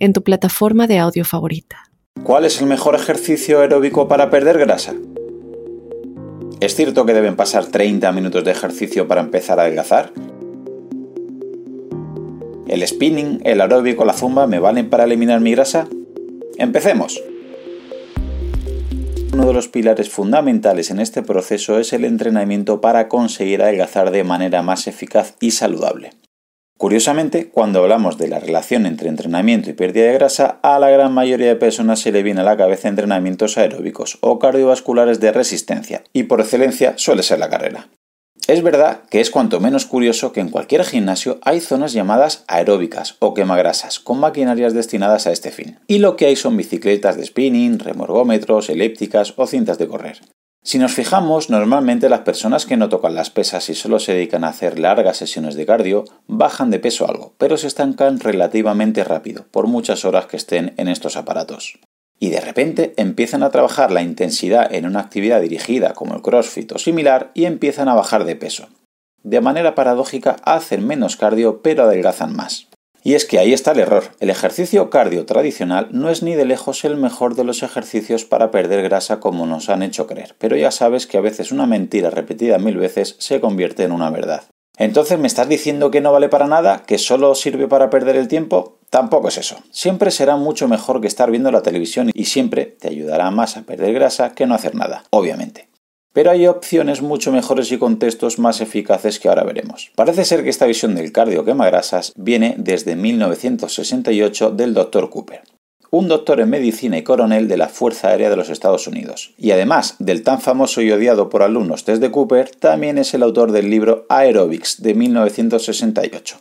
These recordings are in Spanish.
en tu plataforma de audio favorita. ¿Cuál es el mejor ejercicio aeróbico para perder grasa? ¿Es cierto que deben pasar 30 minutos de ejercicio para empezar a adelgazar? ¿El spinning, el aeróbico, la zumba me valen para eliminar mi grasa? Empecemos. Uno de los pilares fundamentales en este proceso es el entrenamiento para conseguir adelgazar de manera más eficaz y saludable. Curiosamente, cuando hablamos de la relación entre entrenamiento y pérdida de grasa, a la gran mayoría de personas se le viene a la cabeza entrenamientos aeróbicos o cardiovasculares de resistencia, y por excelencia suele ser la carrera. Es verdad que es cuanto menos curioso que en cualquier gimnasio hay zonas llamadas aeróbicas o quemagrasas, con maquinarias destinadas a este fin. Y lo que hay son bicicletas de spinning, remorgómetros, elípticas o cintas de correr. Si nos fijamos, normalmente las personas que no tocan las pesas y solo se dedican a hacer largas sesiones de cardio bajan de peso algo, pero se estancan relativamente rápido, por muchas horas que estén en estos aparatos. Y de repente empiezan a trabajar la intensidad en una actividad dirigida como el CrossFit o similar y empiezan a bajar de peso. De manera paradójica hacen menos cardio pero adelgazan más. Y es que ahí está el error. El ejercicio cardio tradicional no es ni de lejos el mejor de los ejercicios para perder grasa como nos han hecho creer, pero ya sabes que a veces una mentira repetida mil veces se convierte en una verdad. Entonces, ¿me estás diciendo que no vale para nada? ¿Que solo sirve para perder el tiempo? Tampoco es eso. Siempre será mucho mejor que estar viendo la televisión y siempre te ayudará más a perder grasa que no hacer nada, obviamente. Pero hay opciones mucho mejores y contextos más eficaces que ahora veremos. Parece ser que esta visión del cardio grasas viene desde 1968 del Dr. Cooper, un doctor en medicina y coronel de la Fuerza Aérea de los Estados Unidos. Y además del tan famoso y odiado por alumnos test de Cooper, también es el autor del libro Aerobics de 1968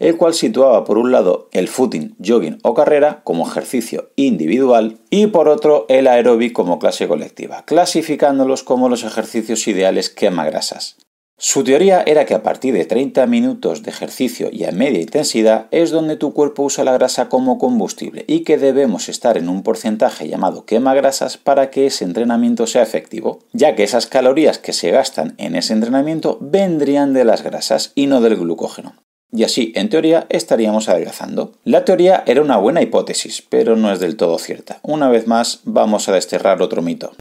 el cual situaba por un lado el footing, jogging o carrera como ejercicio individual y por otro el aeróbic como clase colectiva, clasificándolos como los ejercicios ideales quema-grasas. Su teoría era que a partir de 30 minutos de ejercicio y a media intensidad es donde tu cuerpo usa la grasa como combustible y que debemos estar en un porcentaje llamado quema grasas para que ese entrenamiento sea efectivo, ya que esas calorías que se gastan en ese entrenamiento vendrían de las grasas y no del glucógeno y así, en teoría, estaríamos adelgazando. La teoría era una buena hipótesis, pero no es del todo cierta. Una vez más, vamos a desterrar otro mito.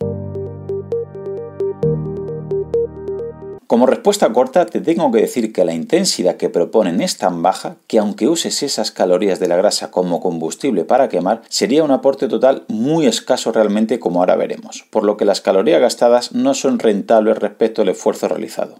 Como respuesta corta, te tengo que decir que la intensidad que proponen es tan baja que aunque uses esas calorías de la grasa como combustible para quemar, sería un aporte total muy escaso realmente como ahora veremos, por lo que las calorías gastadas no son rentables respecto al esfuerzo realizado.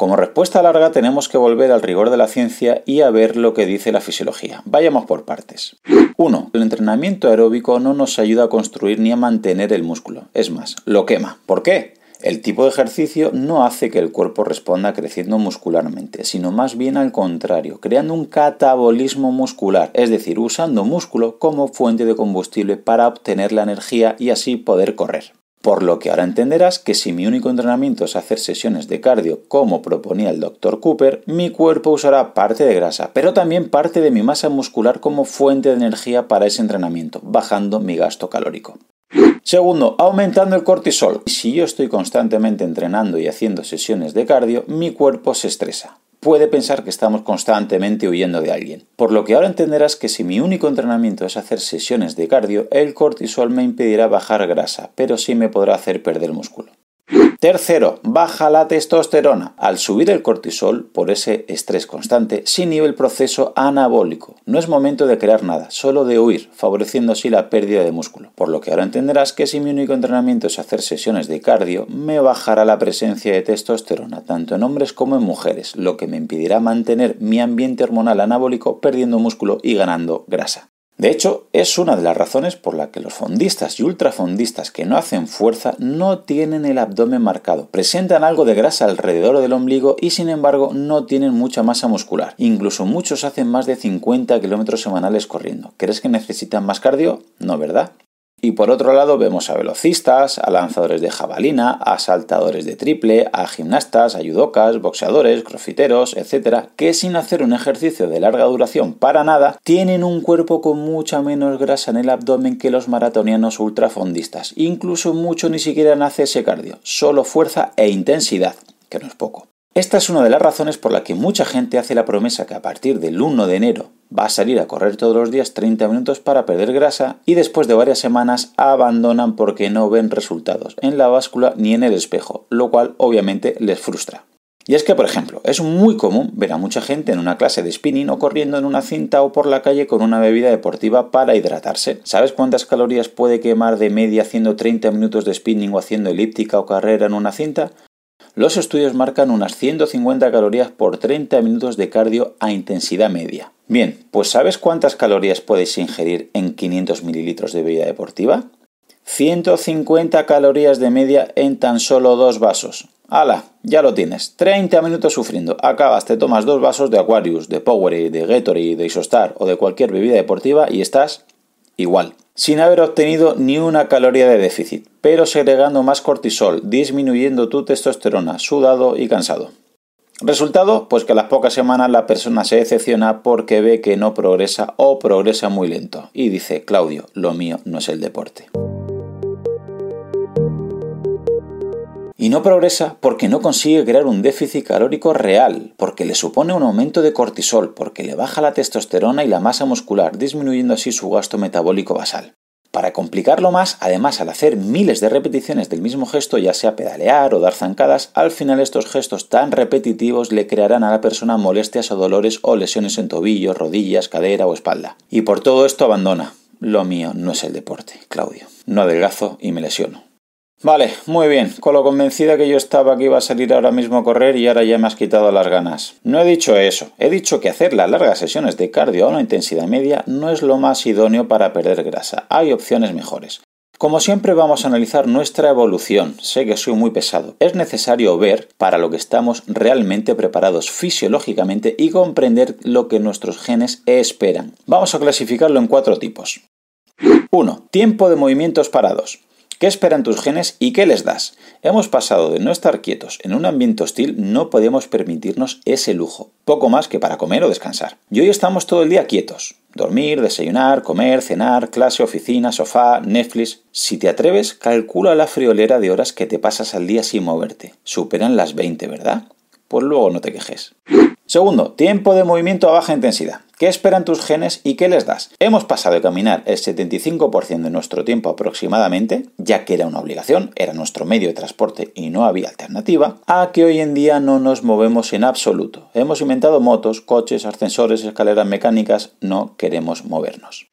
Como respuesta larga tenemos que volver al rigor de la ciencia y a ver lo que dice la fisiología. Vayamos por partes. 1. El entrenamiento aeróbico no nos ayuda a construir ni a mantener el músculo. Es más, lo quema. ¿Por qué? El tipo de ejercicio no hace que el cuerpo responda creciendo muscularmente, sino más bien al contrario, creando un catabolismo muscular, es decir, usando músculo como fuente de combustible para obtener la energía y así poder correr. Por lo que ahora entenderás que si mi único entrenamiento es hacer sesiones de cardio como proponía el Dr. Cooper, mi cuerpo usará parte de grasa, pero también parte de mi masa muscular como fuente de energía para ese entrenamiento, bajando mi gasto calórico. Segundo, aumentando el cortisol. Si yo estoy constantemente entrenando y haciendo sesiones de cardio, mi cuerpo se estresa puede pensar que estamos constantemente huyendo de alguien. Por lo que ahora entenderás que si mi único entrenamiento es hacer sesiones de cardio, el cortisol me impedirá bajar grasa, pero sí me podrá hacer perder músculo. Tercero, baja la testosterona. Al subir el cortisol por ese estrés constante, se inhibe el proceso anabólico. No es momento de crear nada, solo de huir, favoreciendo así la pérdida de músculo. Por lo que ahora entenderás que si mi único entrenamiento es hacer sesiones de cardio, me bajará la presencia de testosterona, tanto en hombres como en mujeres, lo que me impedirá mantener mi ambiente hormonal anabólico perdiendo músculo y ganando grasa. De hecho, es una de las razones por la que los fondistas y ultrafondistas que no hacen fuerza no tienen el abdomen marcado, presentan algo de grasa alrededor del ombligo y sin embargo no tienen mucha masa muscular. Incluso muchos hacen más de 50 kilómetros semanales corriendo. ¿Crees que necesitan más cardio? No, ¿verdad? Y por otro lado vemos a velocistas, a lanzadores de jabalina, a saltadores de triple, a gimnastas, a judocas, boxeadores, crofiteros, etc., que sin hacer un ejercicio de larga duración para nada, tienen un cuerpo con mucha menos grasa en el abdomen que los maratonianos ultrafondistas. Incluso mucho ni siquiera nace ese cardio, solo fuerza e intensidad, que no es poco. Esta es una de las razones por la que mucha gente hace la promesa que a partir del 1 de enero va a salir a correr todos los días 30 minutos para perder grasa y después de varias semanas abandonan porque no ven resultados en la báscula ni en el espejo, lo cual obviamente les frustra. Y es que, por ejemplo, es muy común ver a mucha gente en una clase de spinning o corriendo en una cinta o por la calle con una bebida deportiva para hidratarse. ¿Sabes cuántas calorías puede quemar de media haciendo 30 minutos de spinning o haciendo elíptica o carrera en una cinta? Los estudios marcan unas 150 calorías por 30 minutos de cardio a intensidad media. Bien, pues ¿sabes cuántas calorías puedes ingerir en 500 mililitros de bebida deportiva? 150 calorías de media en tan solo dos vasos. ¡Hala! Ya lo tienes. 30 minutos sufriendo. Acabas, te tomas dos vasos de Aquarius, de Powerade, de Gatorade, de Isostar o de cualquier bebida deportiva y estás igual sin haber obtenido ni una caloría de déficit, pero segregando más cortisol, disminuyendo tu testosterona, sudado y cansado. Resultado, pues que a las pocas semanas la persona se decepciona porque ve que no progresa o progresa muy lento y dice, Claudio, lo mío no es el deporte. Y no progresa porque no consigue crear un déficit calórico real, porque le supone un aumento de cortisol, porque le baja la testosterona y la masa muscular, disminuyendo así su gasto metabólico basal. Para complicarlo más, además al hacer miles de repeticiones del mismo gesto, ya sea pedalear o dar zancadas, al final estos gestos tan repetitivos le crearán a la persona molestias o dolores o lesiones en tobillos, rodillas, cadera o espalda. Y por todo esto abandona. Lo mío no es el deporte, Claudio. No adelgazo y me lesiono. Vale, muy bien. Con lo convencida que yo estaba que iba a salir ahora mismo a correr y ahora ya me has quitado las ganas. No he dicho eso. He dicho que hacer las largas sesiones de cardio a una intensidad media no es lo más idóneo para perder grasa. Hay opciones mejores. Como siempre vamos a analizar nuestra evolución. Sé que soy muy pesado. Es necesario ver para lo que estamos realmente preparados fisiológicamente y comprender lo que nuestros genes esperan. Vamos a clasificarlo en cuatro tipos. 1. Tiempo de movimientos parados. ¿Qué esperan tus genes y qué les das? Hemos pasado de no estar quietos en un ambiente hostil, no podemos permitirnos ese lujo, poco más que para comer o descansar. Y hoy estamos todo el día quietos. Dormir, desayunar, comer, cenar, clase, oficina, sofá, Netflix. Si te atreves, calcula la friolera de horas que te pasas al día sin moverte. Superan las 20, ¿verdad? Pues luego no te quejes. Segundo, tiempo de movimiento a baja intensidad. ¿Qué esperan tus genes y qué les das? Hemos pasado de caminar el 75% de nuestro tiempo aproximadamente, ya que era una obligación, era nuestro medio de transporte y no había alternativa, a que hoy en día no nos movemos en absoluto. Hemos inventado motos, coches, ascensores, escaleras mecánicas, no queremos movernos.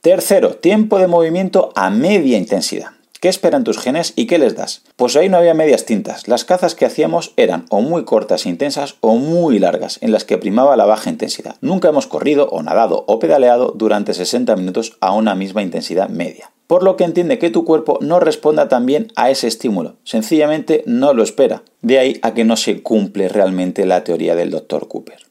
Tercero, tiempo de movimiento a media intensidad. ¿Qué esperan tus genes y qué les das? Pues ahí no había medias tintas. Las cazas que hacíamos eran o muy cortas e intensas o muy largas, en las que primaba la baja intensidad. Nunca hemos corrido o nadado o pedaleado durante 60 minutos a una misma intensidad media. Por lo que entiende que tu cuerpo no responda tan bien a ese estímulo. Sencillamente no lo espera. De ahí a que no se cumple realmente la teoría del Dr. Cooper.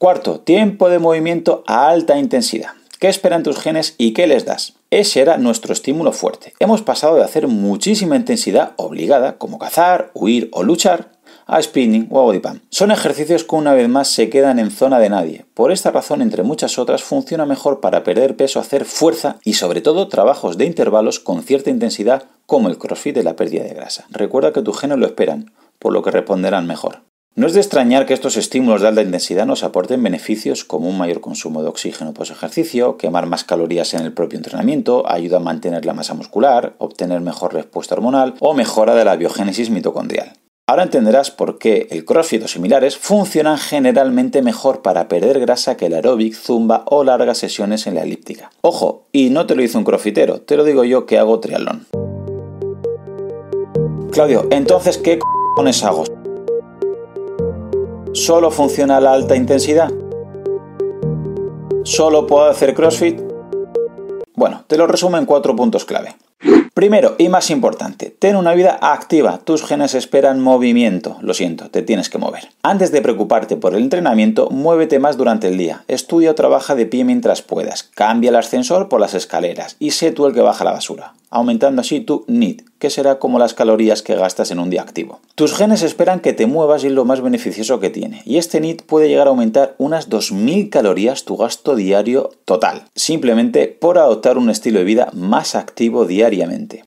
Cuarto, tiempo de movimiento a alta intensidad. ¿Qué esperan tus genes y qué les das? Ese era nuestro estímulo fuerte. Hemos pasado de hacer muchísima intensidad obligada, como cazar, huir o luchar, a spinning o a body pump. Son ejercicios que una vez más se quedan en zona de nadie. Por esta razón, entre muchas otras, funciona mejor para perder peso, hacer fuerza y sobre todo trabajos de intervalos con cierta intensidad como el crossfit de la pérdida de grasa. Recuerda que tus genes lo esperan, por lo que responderán mejor. No es de extrañar que estos estímulos de alta intensidad nos aporten beneficios como un mayor consumo de oxígeno post ejercicio, quemar más calorías en el propio entrenamiento, ayuda a mantener la masa muscular, obtener mejor respuesta hormonal o mejora de la biogénesis mitocondrial. Ahora entenderás por qué el crossfit o similares funcionan generalmente mejor para perder grasa que el aeróbic, zumba o largas sesiones en la elíptica. Ojo, y no te lo hizo un crossfitero, te lo digo yo que hago triatlón. Claudio, entonces, ¿qué c hago? ¿Solo funciona la alta intensidad? ¿Solo puedo hacer CrossFit? Bueno, te lo resumo en cuatro puntos clave. Primero y más importante, ten una vida activa. Tus genes esperan movimiento. Lo siento, te tienes que mover. Antes de preocuparte por el entrenamiento, muévete más durante el día. Estudia o trabaja de pie mientras puedas. Cambia el ascensor por las escaleras y sé tú el que baja la basura, aumentando así tu NEED, que será como las calorías que gastas en un día activo. Tus genes esperan que te muevas y es lo más beneficioso que tiene. Y este NEED puede llegar a aumentar unas 2.000 calorías tu gasto diario total, simplemente por adoptar un estilo de vida más activo diariamente.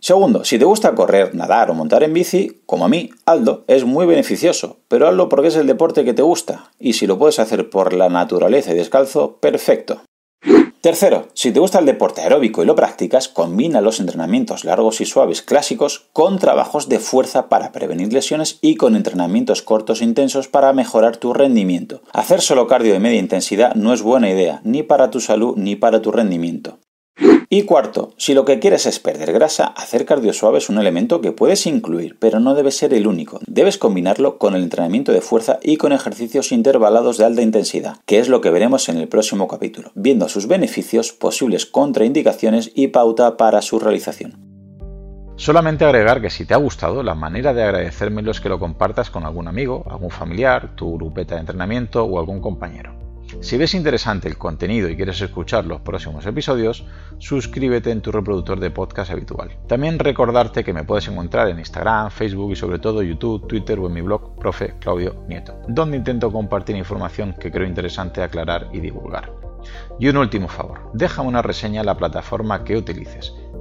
Segundo, si te gusta correr, nadar o montar en bici, como a mí, Aldo, es muy beneficioso, pero hazlo porque es el deporte que te gusta, y si lo puedes hacer por la naturaleza y descalzo, perfecto. Tercero, si te gusta el deporte aeróbico y lo practicas, combina los entrenamientos largos y suaves clásicos con trabajos de fuerza para prevenir lesiones y con entrenamientos cortos e intensos para mejorar tu rendimiento. Hacer solo cardio de media intensidad no es buena idea, ni para tu salud ni para tu rendimiento. Y cuarto, si lo que quieres es perder grasa, hacer cardio suave es un elemento que puedes incluir, pero no debe ser el único. Debes combinarlo con el entrenamiento de fuerza y con ejercicios intervalados de alta intensidad, que es lo que veremos en el próximo capítulo, viendo sus beneficios, posibles contraindicaciones y pauta para su realización. Solamente agregar que si te ha gustado, la manera de agradecérmelo es que lo compartas con algún amigo, algún familiar, tu grupeta de entrenamiento o algún compañero. Si ves interesante el contenido y quieres escuchar los próximos episodios, suscríbete en tu reproductor de podcast habitual. También recordarte que me puedes encontrar en Instagram, Facebook y sobre todo YouTube, Twitter o en mi blog Profe Claudio Nieto, donde intento compartir información que creo interesante aclarar y divulgar. Y un último favor, déjame una reseña en la plataforma que utilices.